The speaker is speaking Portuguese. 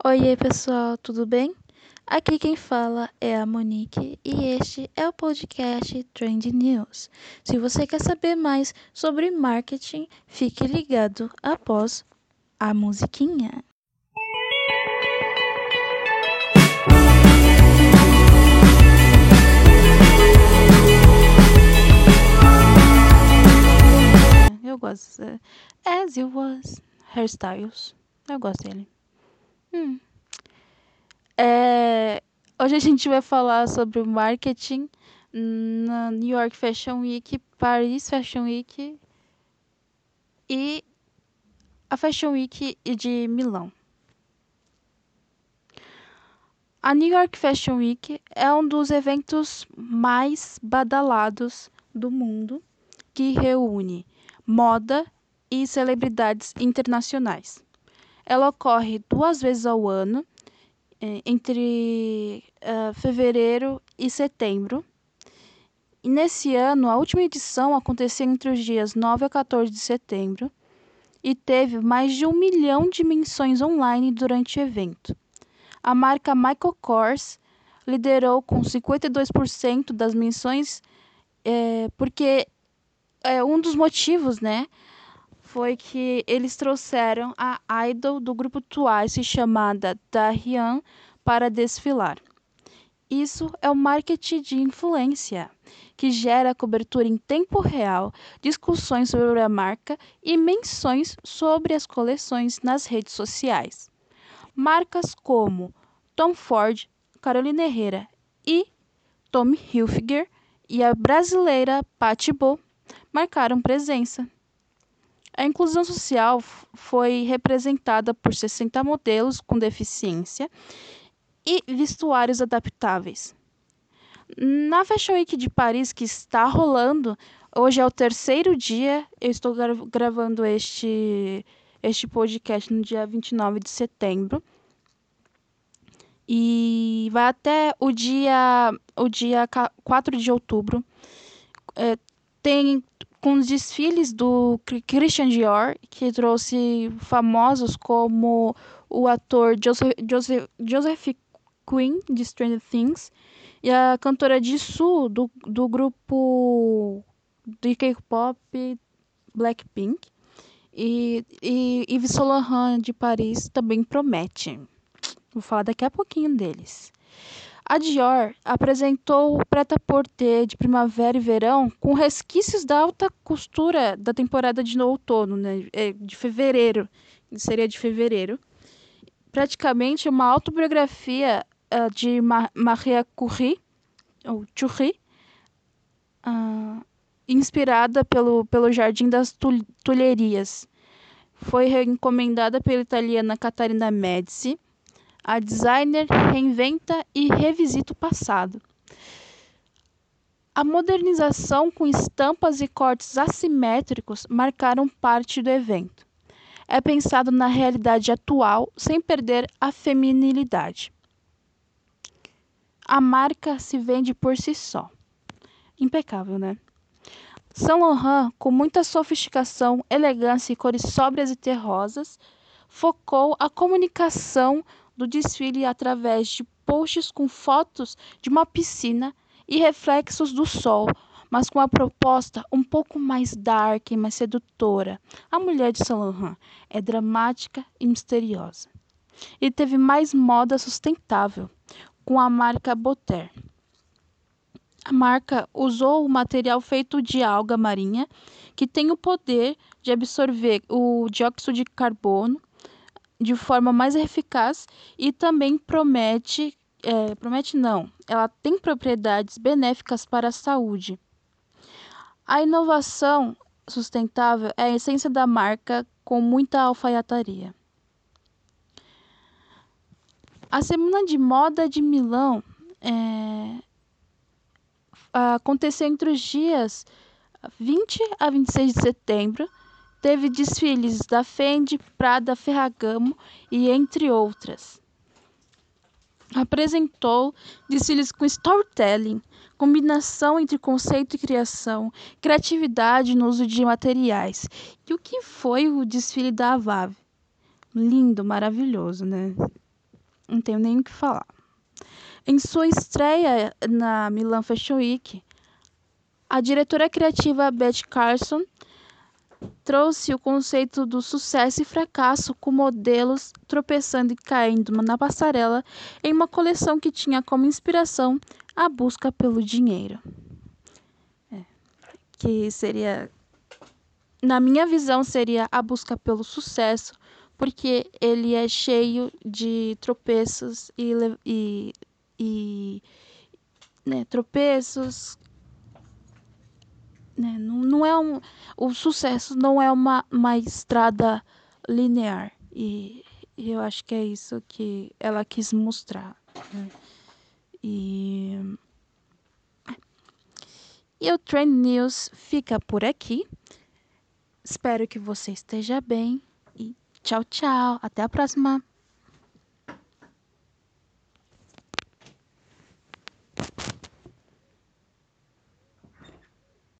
Oiê, pessoal, tudo bem? Aqui quem fala é a Monique e este é o podcast Trend News. Se você quer saber mais sobre marketing, fique ligado após a musiquinha. Eu gosto. As You Was, Hairstyles. Eu gosto dele. Hum. É, hoje a gente vai falar sobre o marketing na New York Fashion Week, Paris Fashion Week e a Fashion Week de Milão. A New York Fashion Week é um dos eventos mais badalados do mundo que reúne moda e celebridades internacionais. Ela ocorre duas vezes ao ano, é, entre uh, fevereiro e setembro. E nesse ano, a última edição aconteceu entre os dias 9 a 14 de setembro e teve mais de um milhão de menções online durante o evento. A marca Michael Kors liderou com 52% das menções, é, porque é um dos motivos, né, foi que eles trouxeram a idol do grupo Twice chamada Dahyun para desfilar. Isso é o marketing de influência, que gera cobertura em tempo real, discussões sobre a marca e menções sobre as coleções nas redes sociais. Marcas como Tom Ford, Carolina Herrera e Tommy Hilfiger e a brasileira Patty Bo marcaram presença. A inclusão social foi representada por 60 modelos com deficiência e vestuários adaptáveis. Na Fashion Week de Paris, que está rolando, hoje é o terceiro dia, eu estou gra gravando este, este podcast no dia 29 de setembro. E vai até o dia, o dia 4 de outubro. É, tem com os desfiles do Christian Dior, que trouxe famosos como o ator Joseph, Joseph, Joseph Quinn, de Stranger Things, e a cantora Jisoo, do, do grupo de K-pop Blackpink. E, e Yves Saint Laurent, de Paris, também promete. Vou falar daqui a pouquinho deles. A Dior apresentou o prêt-à-porter de primavera e verão com resquícios da alta costura da temporada de outono, né, é, de fevereiro, seria de fevereiro. Praticamente uma autobiografia uh, de Maria Curie, ou Curie, uh, inspirada pelo, pelo Jardim das Tulherias. Foi encomendada pela italiana Catarina Medici a designer reinventa e revisita o passado. A modernização com estampas e cortes assimétricos marcaram parte do evento. É pensado na realidade atual sem perder a feminilidade. A marca se vende por si só. Impecável, né? Saint Laurent, com muita sofisticação, elegância e cores sóbrias e terrosas, focou a comunicação do desfile através de posts com fotos de uma piscina e reflexos do sol, mas com a proposta um pouco mais dark e mais sedutora. A mulher de Saint Laurent é dramática e misteriosa. E teve mais moda sustentável, com a marca Botter. A marca usou o material feito de alga marinha, que tem o poder de absorver o dióxido de carbono de forma mais eficaz e também promete, é, promete não, ela tem propriedades benéficas para a saúde. A inovação sustentável é a essência da marca com muita alfaiataria. A Semana de Moda de Milão é, aconteceu entre os dias 20 a 26 de setembro Teve desfiles da Fendi, Prada, Ferragamo e entre outras. Apresentou desfiles com storytelling, combinação entre conceito e criação, criatividade no uso de materiais. E o que foi o desfile da Avave? Lindo, maravilhoso, né? não tenho nem o que falar. Em sua estreia na Milan Fashion Week, a diretora criativa Beth Carson trouxe o conceito do sucesso e fracasso com modelos tropeçando e caindo na passarela em uma coleção que tinha como inspiração a busca pelo dinheiro. É, que seria, na minha visão, seria a busca pelo sucesso, porque ele é cheio de tropeços e, e, e né, tropeços, né? Não, não é um, o sucesso não é uma, uma estrada linear. E, eu acho que é isso que ela quis mostrar. Né? E, e o Trend News fica por aqui. Espero que você esteja bem. E tchau, tchau. Até a próxima.